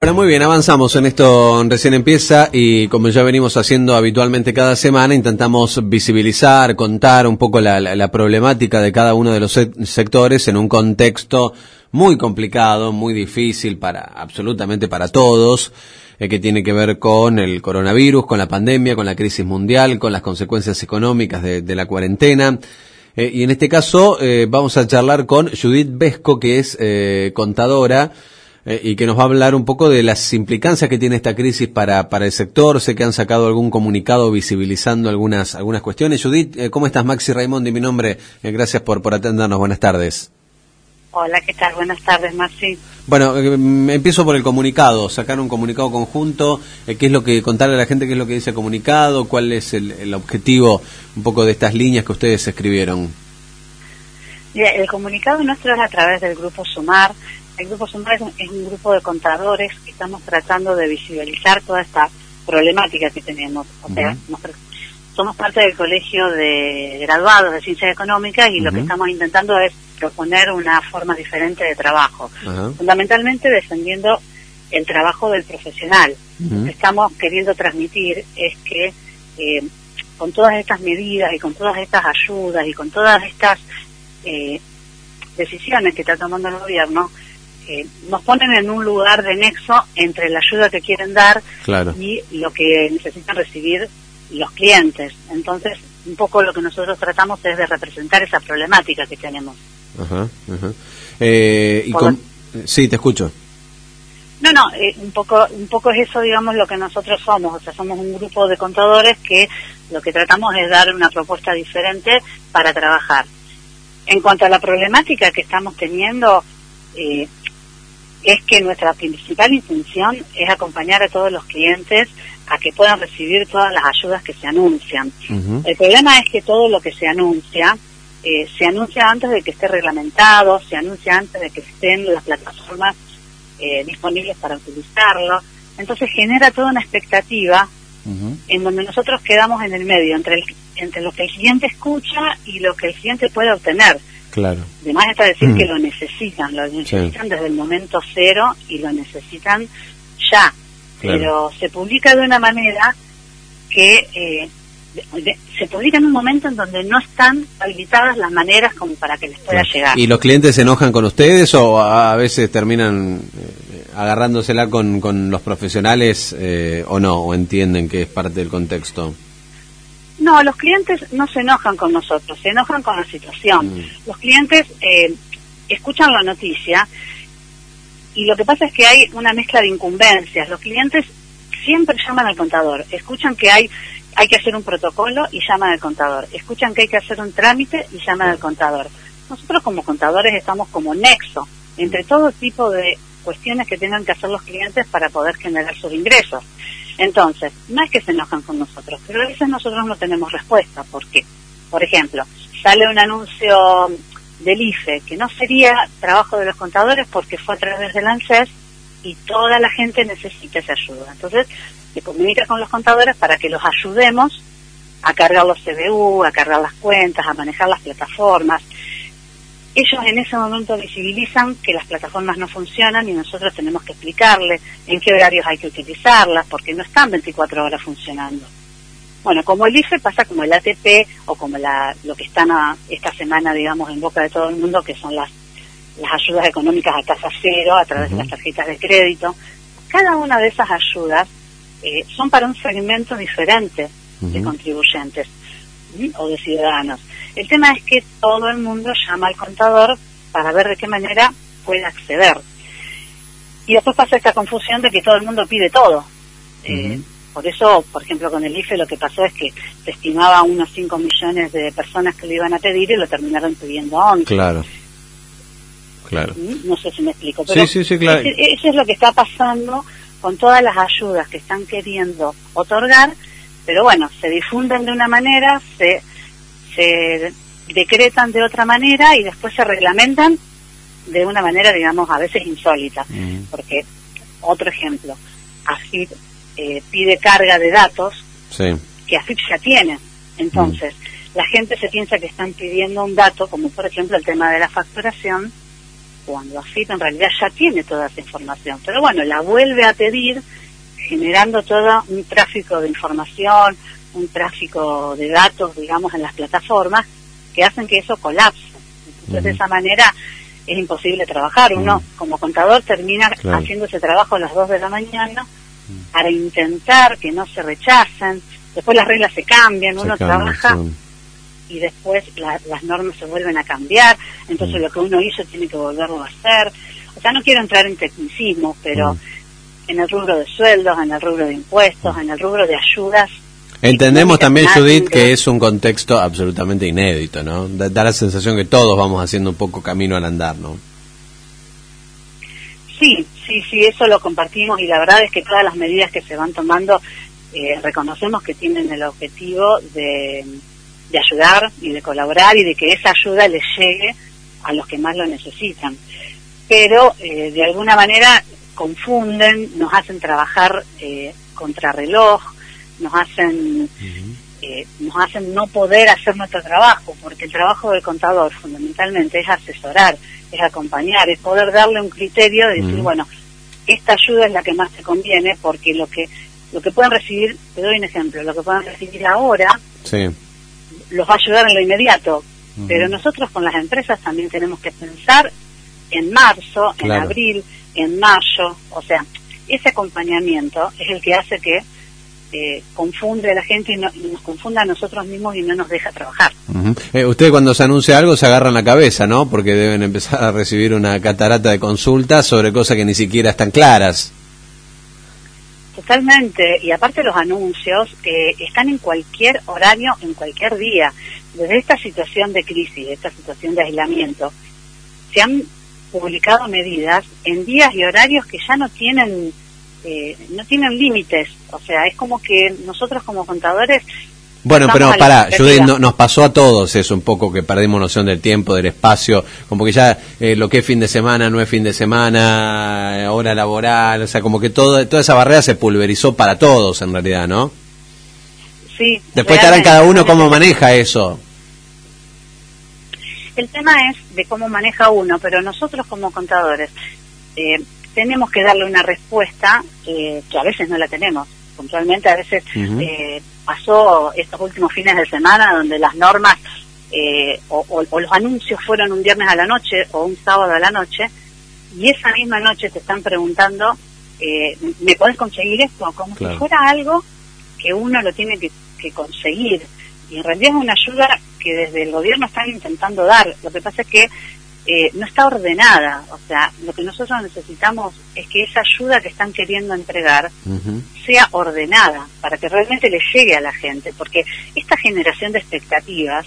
Bueno, muy bien, avanzamos en esto, recién empieza y como ya venimos haciendo habitualmente cada semana, intentamos visibilizar, contar un poco la, problemática de cada uno de los sectores en un contexto muy complicado, muy difícil para absolutamente para todos, eh, que tiene que ver con el coronavirus, con la pandemia, con la crisis mundial, con las consecuencias económicas de, la cuarentena. Eh, y en este caso eh, vamos a charlar con Judith Vesco, que es contadora, eh, y que nos va a hablar un poco de las implicancias que tiene esta crisis para, para el sector. Sé que han sacado algún comunicado visibilizando algunas, algunas cuestiones. Judith, eh, ¿cómo estás? Maxi Raimondi, mi nombre. Eh, gracias por, por atendernos. Buenas tardes. Hola, ¿qué tal? Buenas tardes, Maxi. Bueno, empiezo por el comunicado, sacar un comunicado conjunto, qué es lo que, contarle a la gente qué es lo que dice el comunicado, cuál es el, el objetivo un poco de estas líneas que ustedes escribieron. el comunicado nuestro es a través del grupo Sumar, el Grupo Sumar es un, grupo de contadores que estamos tratando de visibilizar toda esta problemática que tenemos. O sea, somos parte del Colegio de Graduados de Ciencias Económicas y lo que estamos intentando es proponer una forma diferente de trabajo, fundamentalmente defendiendo el trabajo del profesional. Lo que estamos queriendo transmitir es que eh, con todas estas medidas y con todas estas ayudas y con todas estas eh, decisiones que está tomando el gobierno, nos ponen en un lugar de nexo entre la ayuda que quieren dar y lo que necesitan recibir los clientes. Entonces, un poco lo que nosotros tratamos es de representar esa problemática que tenemos. Ajá, eh, y Sí, te escucho. No, no, eh, un poco un poco es eso, digamos, lo que nosotros somos. O sea, somos un grupo de contadores que lo que tratamos es dar una propuesta diferente para trabajar. En cuanto a la problemática que estamos teniendo, eh, es que nuestra principal intención es acompañar a todos los clientes a que puedan recibir todas las ayudas que se anuncian. El problema es que todo lo que se anuncia eh, se anuncia antes de que esté reglamentado, se anuncia antes de que estén las plataformas eh, disponibles para utilizarlo. Entonces genera toda una expectativa en donde nosotros quedamos en el medio, entre, entre lo que el cliente escucha y lo que el cliente puede obtener. Claro. Además está decir que mm. lo necesitan, lo necesitan desde el momento cero y lo necesitan ya. Pero se publica de una manera que eh, se publica en un momento en donde no están habilitadas las maneras como para que les pueda llegar. ¿Y los clientes se enojan con ustedes o a veces terminan eh, agarrándosela con, con los profesionales eh, o no, o entienden que es parte del contexto? No, los clientes no se enojan con nosotros, se enojan con la situación. Mm. Los clientes eh, escuchan la noticia y lo que pasa es que hay una mezcla de incumbencias. Los clientes siempre llaman al contador, escuchan que hay hay que hacer un protocolo y llaman al contador, escuchan que hay que hacer un trámite y llaman al contador. Nosotros como contadores estamos como nexo entre todo tipo de cuestiones que tengan que hacer los clientes para poder generar sus ingresos. Entonces, no es que se enojan con nosotros, pero a veces nosotros no tenemos respuesta. ¿Por qué? Por ejemplo, sale un anuncio del IFE que no sería trabajo de los contadores porque fue a través del ANSES y toda la gente necesita esa ayuda. Entonces, se comunica con los contadores para que los ayudemos a cargar los CBU, a cargar las cuentas, a manejar las plataformas ellos en ese momento visibilizan que las plataformas no funcionan y nosotros tenemos que explicarles en qué horarios hay que utilizarlas porque no están 24 horas funcionando. Bueno, como el IFE pasa como el ATP o como la, lo que están esta semana, digamos, en boca de todo el mundo, que son las, las ayudas económicas a tasa cero a través de las tarjetas de crédito. Cada una de esas ayudas eh, son para un segmento diferente de contribuyentes o de ciudadanos. El tema es que todo el mundo llama al contador para ver de qué manera puede acceder. Y después pasa esta confusión de que todo el mundo pide todo. Eh, por eso, por ejemplo, con el IFE lo que pasó es que se estimaba unos 5 millones de personas que lo iban a pedir y lo terminaron pidiendo 11. Claro. Claro. No sé si me explico. Pero sí, sí, sí, claro. eso es lo que está pasando con todas las ayudas que están queriendo otorgar, pero bueno, se difunden de una manera, se se decretan de otra manera y después se reglamentan de una manera, digamos, a veces insólita. Mm. Porque, otro ejemplo, AFIP eh, pide carga de datos que AFIP ya tiene. Entonces, mm. la gente se piensa que están pidiendo un dato, como por ejemplo el tema de la facturación, cuando AFIP en realidad ya tiene toda esa información. Pero bueno, la vuelve a pedir generando todo un tráfico de información, un tráfico de datos, digamos, en las plataformas que hacen que eso colapse. Entonces, de esa manera es imposible trabajar. Uno, como contador, termina haciendo ese trabajo a las 2 de la mañana para intentar que no se rechacen. Después las reglas se cambian, uno trabaja y después las normas se vuelven a cambiar. Entonces, lo que uno hizo tiene que volverlo a hacer. O sea, no quiero entrar en tecnicismo, pero en el rubro de sueldos, en el rubro de impuestos, en el rubro de ayudas. Entendemos también, Judith, que es un contexto absolutamente inédito, ¿no? Da, la sensación que todos vamos haciendo un poco camino al andar, ¿no? Sí, sí, sí, eso lo compartimos y la verdad es que todas las medidas que se van tomando eh, reconocemos que tienen el objetivo de, de ayudar y de colaborar y de que esa ayuda les llegue a los que más lo necesitan. Pero eh, de alguna manera confunden, nos hacen trabajar eh, contrarreloj, nos hacen eh, nos hacen no poder hacer nuestro trabajo, porque el trabajo del contador fundamentalmente es asesorar, es acompañar, es poder darle un criterio de decir, bueno, esta ayuda es la que más te conviene, porque lo que lo que pueden recibir, te doy un ejemplo, lo que pueden recibir ahora los va a ayudar en lo inmediato, pero nosotros con las empresas también tenemos que pensar en marzo, en abril, en mayo, o sea, ese acompañamiento es el que hace que eh, confunde a la gente y, nos confunda a nosotros mismos y no nos deja trabajar. Eh, usted cuando se anuncia algo se agarran la cabeza, ¿no? Porque deben empezar a recibir una catarata de consultas sobre cosas que ni siquiera están claras. Totalmente, y aparte los anuncios eh, están en cualquier horario, en cualquier día. Desde esta situación de crisis, esta situación de aislamiento, se han publicado medidas en días y horarios que ya no tienen eh, no tienen límites o sea es como que nosotros como contadores bueno, pero para, Judith, nos pasó a todos eso un poco, que perdimos noción del tiempo, del espacio, como que ya eh, lo que es fin de semana no es fin de semana, eh, hora laboral, o sea, como que todo, toda esa barrera se pulverizó para todos en realidad, ¿no? Sí. Después estarán cada uno cómo maneja eso. El tema es de cómo maneja uno, pero nosotros como contadores eh, tenemos que darle una respuesta eh, que a veces no la tenemos. Puntualmente a veces eh, pasó estos últimos fines de semana donde las normas o, los anuncios fueron un viernes a la noche o un sábado a la noche y esa misma noche te están preguntando, ¿me puedes conseguir esto? Como si fuera algo que uno lo tiene que, que conseguir. Y en realidad es una ayuda que desde el gobierno están intentando dar. Lo que pasa es que eh, no está ordenada. O sea, lo que nosotros necesitamos es que esa ayuda que están queriendo entregar sea ordenada para que realmente le llegue a la gente. Porque esta generación de expectativas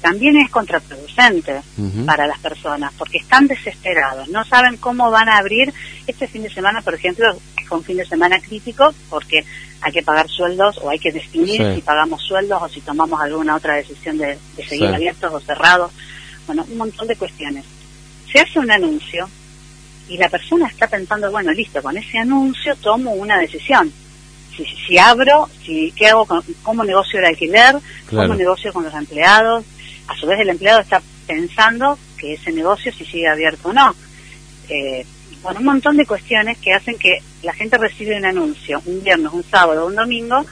también es contraproducente para las personas, porque están desesperados, no saben cómo van a abrir este fin de semana, por ejemplo, es un fin de semana crítico, porque hay que pagar sueldos o hay que definir si pagamos sueldos o si tomamos alguna otra decisión de, seguir abiertos o cerrados, bueno, un montón de cuestiones. Se hace un anuncio y la persona está pensando, bueno, listo, con ese anuncio tomo una decisión. Si, si abro, si qué hago, con, cómo negocio el alquiler, cómo negocio con los empleados, a su vez el empleado está pensando que ese negocio si sigue abierto o no. Eh, bueno, un montón de cuestiones que hacen que la gente recibe un anuncio un viernes, un sábado, un domingo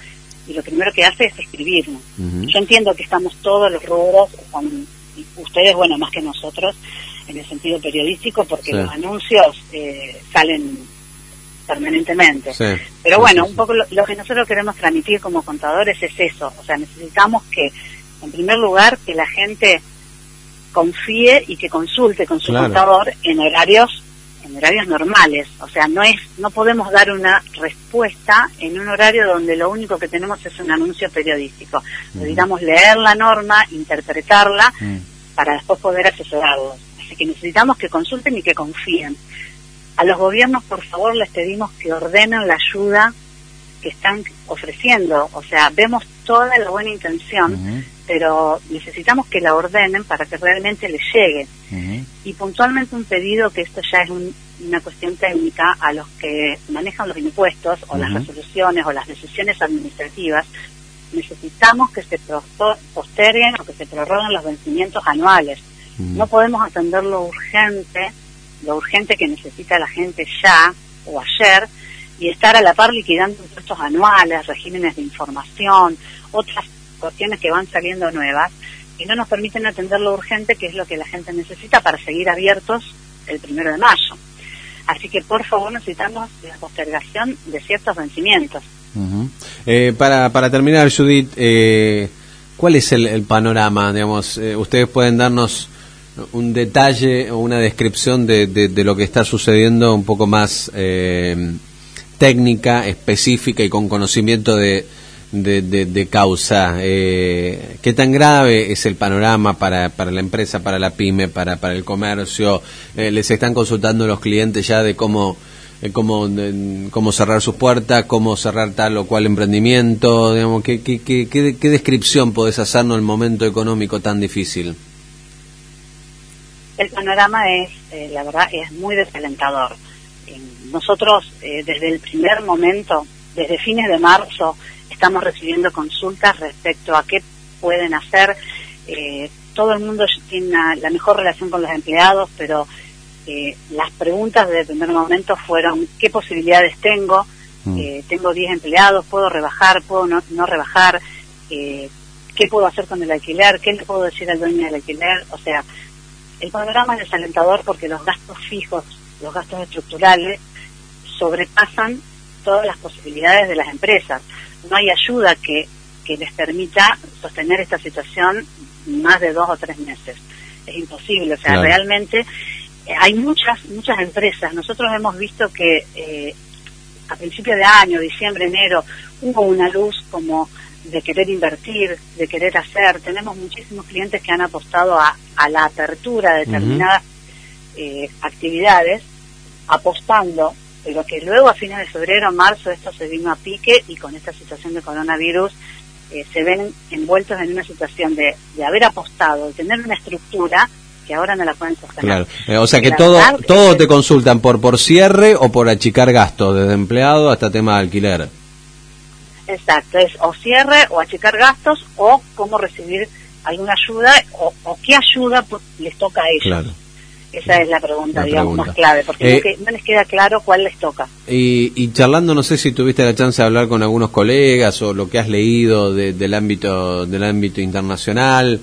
y lo primero que hace es escribirlo. Yo entiendo que estamos todos los rubros, con ustedes, bueno, más que nosotros, en el sentido periodístico, porque los anuncios eh, salen permanentemente. Pero bueno, un poco lo, que nosotros queremos transmitir como contadores es eso, o sea, necesitamos que en primer lugar, que la gente confíe y que consulte con su contador en horarios en horarios normales, o sea, no es no podemos dar una respuesta en un horario donde lo único que tenemos es un anuncio periodístico. Necesitamos leer la norma, interpretarla para después poder asesorarlos. Así que necesitamos que consulten y que confíen. A los gobiernos, por favor, les pedimos que ordenen la ayuda que están ofreciendo. O sea, vemos toda la buena intención, pero necesitamos que la ordenen para que realmente les llegue. Y puntualmente un pedido, que esto ya es una cuestión técnica, a los que manejan los impuestos o las resoluciones o las decisiones administrativas, necesitamos que se posterguen o que se prorroguen los vencimientos anuales. No podemos atender lo urgente lo urgente que necesita la gente ya o ayer y estar a la par liquidando impuestos anuales, regímenes de información, otras cuestiones que van saliendo nuevas y no nos permiten atender lo urgente que es lo que la gente necesita para seguir abiertos el primero de mayo. Así que por favor necesitamos la postergación de ciertos vencimientos. Eh, para, para terminar, Judith, eh, ¿cuál es el, panorama? Digamos, eh, ustedes pueden darnos un detalle o una descripción de, de, lo que está sucediendo un poco más técnica, específica y con conocimiento de, de, causa. ¿Qué tan grave es el panorama para, para la empresa, para la pyme, para, para el comercio? ¿Les están consultando los clientes ya de cómo eh, cómo, cómo cerrar sus puertas, cómo cerrar tal o cual emprendimiento, digamos, ¿qué, qué, qué, qué, descripción podés hacernos el momento económico tan difícil? El panorama es, eh, la verdad, es muy desalentador. nosotros, eh, desde el primer momento, desde fines de marzo, estamos recibiendo consultas respecto a qué pueden hacer. todo el mundo tiene la mejor relación con los empleados, pero eh, las preguntas desde el primer momento fueron qué posibilidades tengo, mm. eh, tengo 10 empleados, puedo rebajar, puedo no, no rebajar, eh, qué puedo hacer con el alquiler, qué le puedo decir al dueño del alquiler, o sea, el panorama es desalentador porque los gastos fijos, los gastos estructurales, sobrepasan todas las posibilidades de las empresas. No hay ayuda que, que les permita sostener esta situación más de dos o tres meses. Es imposible, o sea, realmente hay muchas, muchas empresas. Nosotros hemos visto que eh, a principios de año, diciembre, enero, hubo una luz como de querer invertir, de querer hacer. Tenemos muchísimos clientes que han apostado a, la apertura de determinadas eh, actividades, apostando, pero que luego a fines de febrero, marzo, esto se vino a pique y con esta situación de coronavirus eh, se ven envueltos en una situación de, de haber apostado, de tener una estructura que ahora no la pueden sostener. Eh, o sea que todo todo te consultan por por cierre o por achicar gastos, desde empleado hasta tema de alquiler. Exacto, es o cierre o achicar gastos o cómo recibir alguna ayuda o, qué ayuda les toca a ellos. Esa es la pregunta, digamos, más clave, porque eh, no, les queda claro cuál les toca. Y, y, charlando, no sé si tuviste la chance de hablar con algunos colegas o lo que has leído del ámbito del ámbito internacional,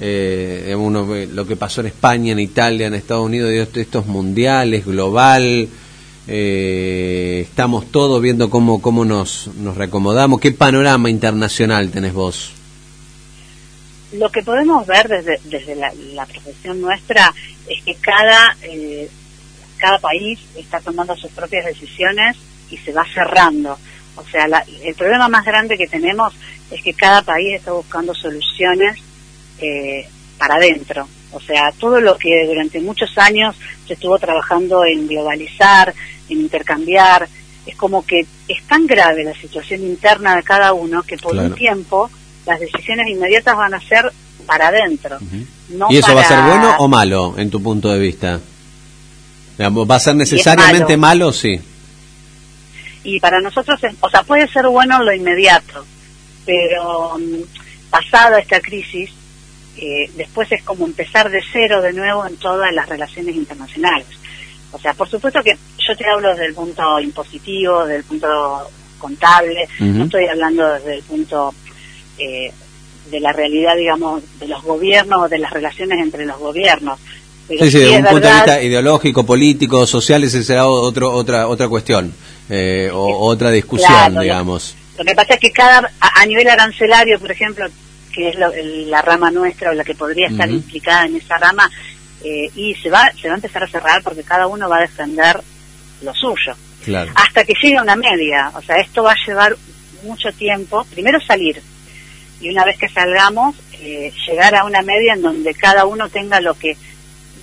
eh, uno, lo que pasó en España, en Italia, en Estados Unidos, estos mundiales, global, eh, estamos todos viendo cómo, cómo nos, nos reacomodamos. ¿Qué panorama internacional tenés vos? Lo que podemos ver desde, desde la, profesión nuestra es que cada, eh, cada país está tomando sus propias decisiones y se va cerrando. O sea, el problema más grande que tenemos es que cada país está buscando soluciones eh, para adentro. O sea, todo lo que durante muchos años se estuvo trabajando en globalizar, en intercambiar, es como que es tan grave la situación interna de cada uno que por un tiempo las decisiones inmediatas van a ser para adentro. ¿Y eso va a ser bueno o malo en tu punto de vista? ¿Va a ser necesariamente malo. sí? Y para nosotros, o sea, puede ser bueno lo inmediato, pero mm, pasada esta crisis, eh, después es como empezar de cero de nuevo en todas las relaciones internacionales. O sea, por supuesto que yo te hablo desde el punto impositivo, desde el punto contable, no estoy hablando desde el punto eh, de la realidad, digamos, de los gobiernos o de las relaciones entre los gobiernos. sí, sí, desde un punto de vista ideológico, político, social, ese será otro, otra, otra cuestión eh, o otra discusión, digamos. Lo, que pasa es que cada, a nivel arancelario, por ejemplo, que es la rama nuestra o la que podría estar implicada en esa rama, eh, y se va, se va a empezar a cerrar porque cada uno va a defender lo suyo. Hasta que llegue a una media. O sea, esto va a llevar mucho tiempo. Primero salir. Y una vez que salgamos, eh, llegar a una media en donde cada uno tenga lo que,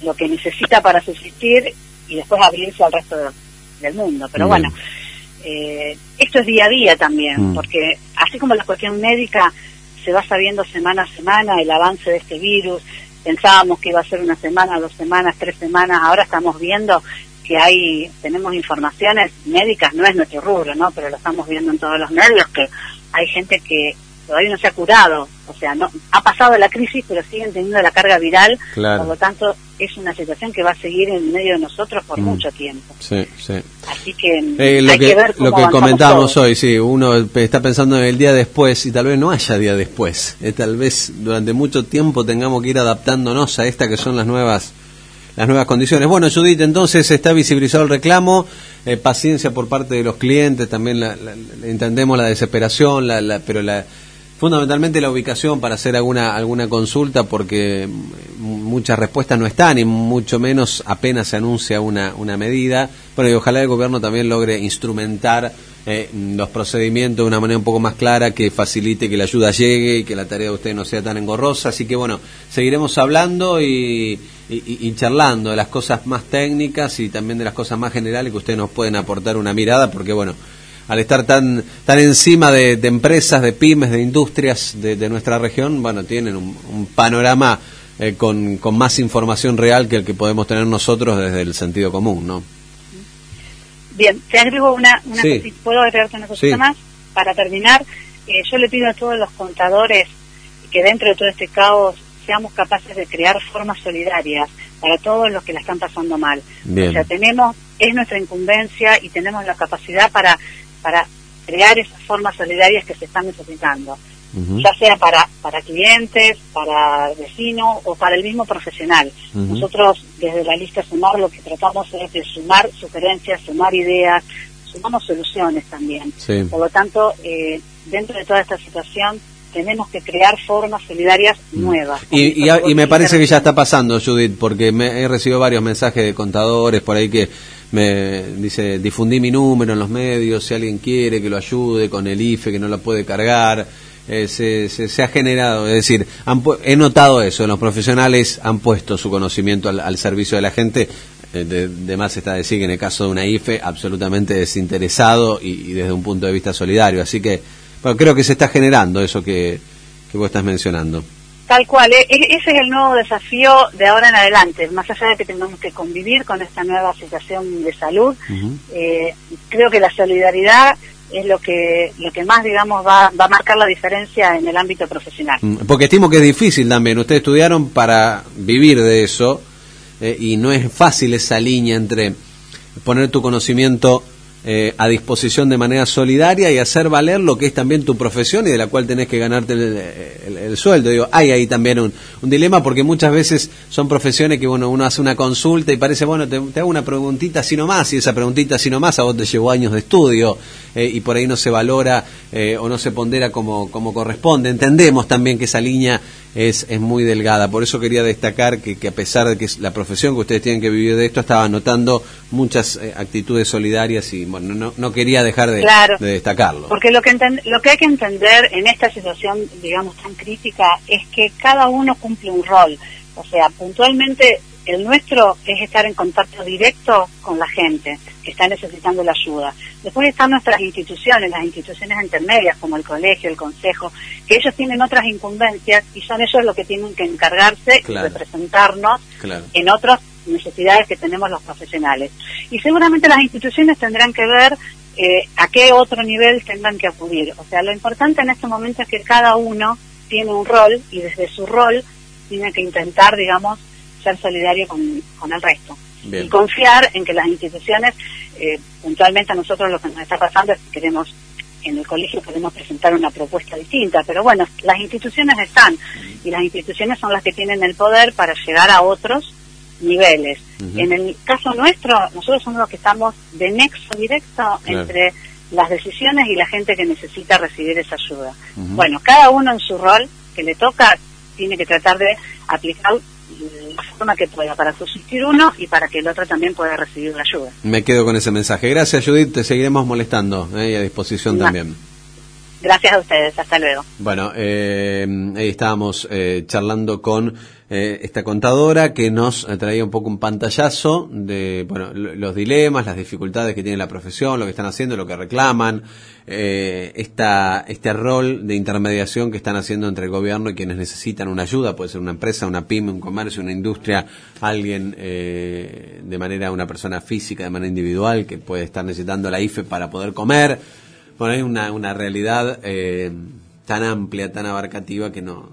lo que necesita para subsistir y después abrirse al resto del mundo. Pero bueno, eh, esto es día a día también, mm. porque así como la cuestión médica se va sabiendo semana a semana el avance de este virus. Pensábamos que iba a ser una semana, dos semanas, tres semanas. Ahora estamos viendo que hay, tenemos informaciones médicas, no es nuestro rubro, ¿no? Pero lo estamos viendo en todos los medios, que hay gente que todavía no se ha curado, o sea, no ha pasado la crisis, pero siguen teniendo la carga viral, por lo tanto es una situación que va a seguir en medio de nosotros por mm. mucho tiempo. Sí, sí. Así que eh, lo hay que, ver cómo lo que comentábamos hoy, sí, uno está pensando en el día después y tal vez no haya día después, eh, tal vez durante mucho tiempo tengamos que ir adaptándonos a esta que son las nuevas las nuevas condiciones. Bueno, Judith, entonces está visibilizado el reclamo, eh, paciencia por parte de los clientes, también la, entendemos la desesperación, la, pero la, fundamentalmente la ubicación para hacer alguna alguna consulta porque muchas respuestas no están y mucho menos apenas se anuncia una, una medida. Bueno, y ojalá el gobierno también logre instrumentar eh, los procedimientos de una manera un poco más clara que facilite que la ayuda llegue y que la tarea de usted no sea tan engorrosa. Así que bueno, seguiremos hablando y y, charlando de las cosas más técnicas y también de las cosas más generales que ustedes nos pueden aportar una mirada, porque bueno, al estar tan, tan encima de, empresas, de pymes, de industrias de, nuestra región, bueno, tienen un, panorama eh, con, con, más información real que el que podemos tener nosotros desde el sentido común, ¿no? Bien, te agrego una, una cosita, ¿puedo agregarte una cosita más? Para terminar, eh, yo le pido a todos los contadores que dentro de todo este caos seamos capaces de crear formas solidarias para todos los que la están pasando mal. O sea, tenemos, es nuestra incumbencia y tenemos la capacidad para, para crear esas formas solidarias que se están necesitando. ya sea para, para clientes, para vecinos o para el mismo profesional. Nosotros desde la lista Sumar lo que tratamos es de sumar sugerencias, sumar ideas, sumamos soluciones también. Por lo tanto, eh, dentro de toda esta situación tenemos que crear formas solidarias mm. nuevas. Y, y, me parece que ya está pasando, Judith, porque me he recibido varios mensajes de contadores por ahí que me dice, difundí mi número en los medios, si alguien quiere que lo ayude con el IFE, que no lo puede cargar. Eh, se, se, ha generado, es decir, he notado eso, los profesionales han puesto su conocimiento al, servicio de la gente, eh, de, más está decir que en el caso de una IFE, absolutamente desinteresado y desde un punto de vista solidario. Así que bueno, creo que se está generando eso que, que vos estás mencionando. Tal cual, e, e, ese es el nuevo desafío de ahora en adelante, más allá de que tengamos que convivir con esta nueva situación de salud, eh, creo que la solidaridad es lo que lo que más digamos va, va a marcar la diferencia en el ámbito profesional. Mm, porque estimo que es difícil también, ustedes estudiaron para vivir de eso eh, y no es fácil esa línea entre poner tu conocimiento eh, a disposición de manera solidaria y hacer valer lo que es también tu profesión y de la cual tenés que ganarte el, sueldo. Digo, hay ahí también un, dilema porque muchas veces son profesiones que bueno, uno hace una consulta y parece, bueno, te, hago una preguntita así nomás y esa preguntita así nomás a vos te llevó años de estudio eh, y por ahí no se valora eh, o no se pondera como, como corresponde. Entendemos también que esa línea es, es muy delgada. Por eso quería destacar que, que, a pesar de que es la profesión que ustedes tienen que vivir de esto, estaba notando muchas eh, actitudes solidarias y bueno, no, no quería dejar de, de destacarlo. Porque lo que, lo que hay que entender en esta situación, digamos, tan crítica, es que cada uno cumple un rol. O sea, puntualmente el nuestro es estar en contacto directo con la gente que está necesitando la ayuda. Después están nuestras instituciones, las instituciones intermedias como el colegio, el consejo, que ellos tienen otras incumbencias y son ellos los que tienen que encargarse y representarnos en otras necesidades que tenemos los profesionales. Y seguramente las instituciones tendrán que ver eh, a qué otro nivel tendrán que acudir. O sea, lo importante en este momento es que cada uno tiene un rol y desde su rol tiene que intentar, digamos, ser solidario con, el resto. Y confiar en que las instituciones, eh, puntualmente a nosotros lo que nos está pasando es que queremos, en el colegio queremos presentar una propuesta distinta, pero bueno, las instituciones están y las instituciones son las que tienen el poder para llegar a otros niveles. En el caso nuestro, nosotros somos los que estamos de nexo directo entre las decisiones y la gente que necesita recibir esa ayuda. Bueno, cada uno en su rol que le toca tiene que tratar de aplicar la forma que pueda para subsistir uno y para que el otro también pueda recibir la ayuda. Me quedo con ese mensaje. Gracias, Judith. Te seguiremos molestando ¿eh? y a disposición también. Gracias a ustedes. Hasta luego. Bueno, eh, ahí estábamos eh, charlando con eh, esta contadora que nos traía un poco un pantallazo de bueno, los dilemas, las dificultades que tiene la profesión, lo que están haciendo, lo que reclaman, eh, esta, este rol de intermediación que están haciendo entre el gobierno y quienes necesitan una ayuda, puede ser una empresa, una pyme, un comercio, una industria, alguien eh, de manera, una persona física, de manera individual, que puede estar necesitando la IFE para poder comer. Hay una, una realidad tan amplia, tan abarcativa que no,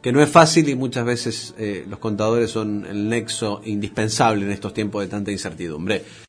que no es fácil y muchas veces eh, los contadores son el nexo indispensable en estos tiempos de tanta incertidumbre.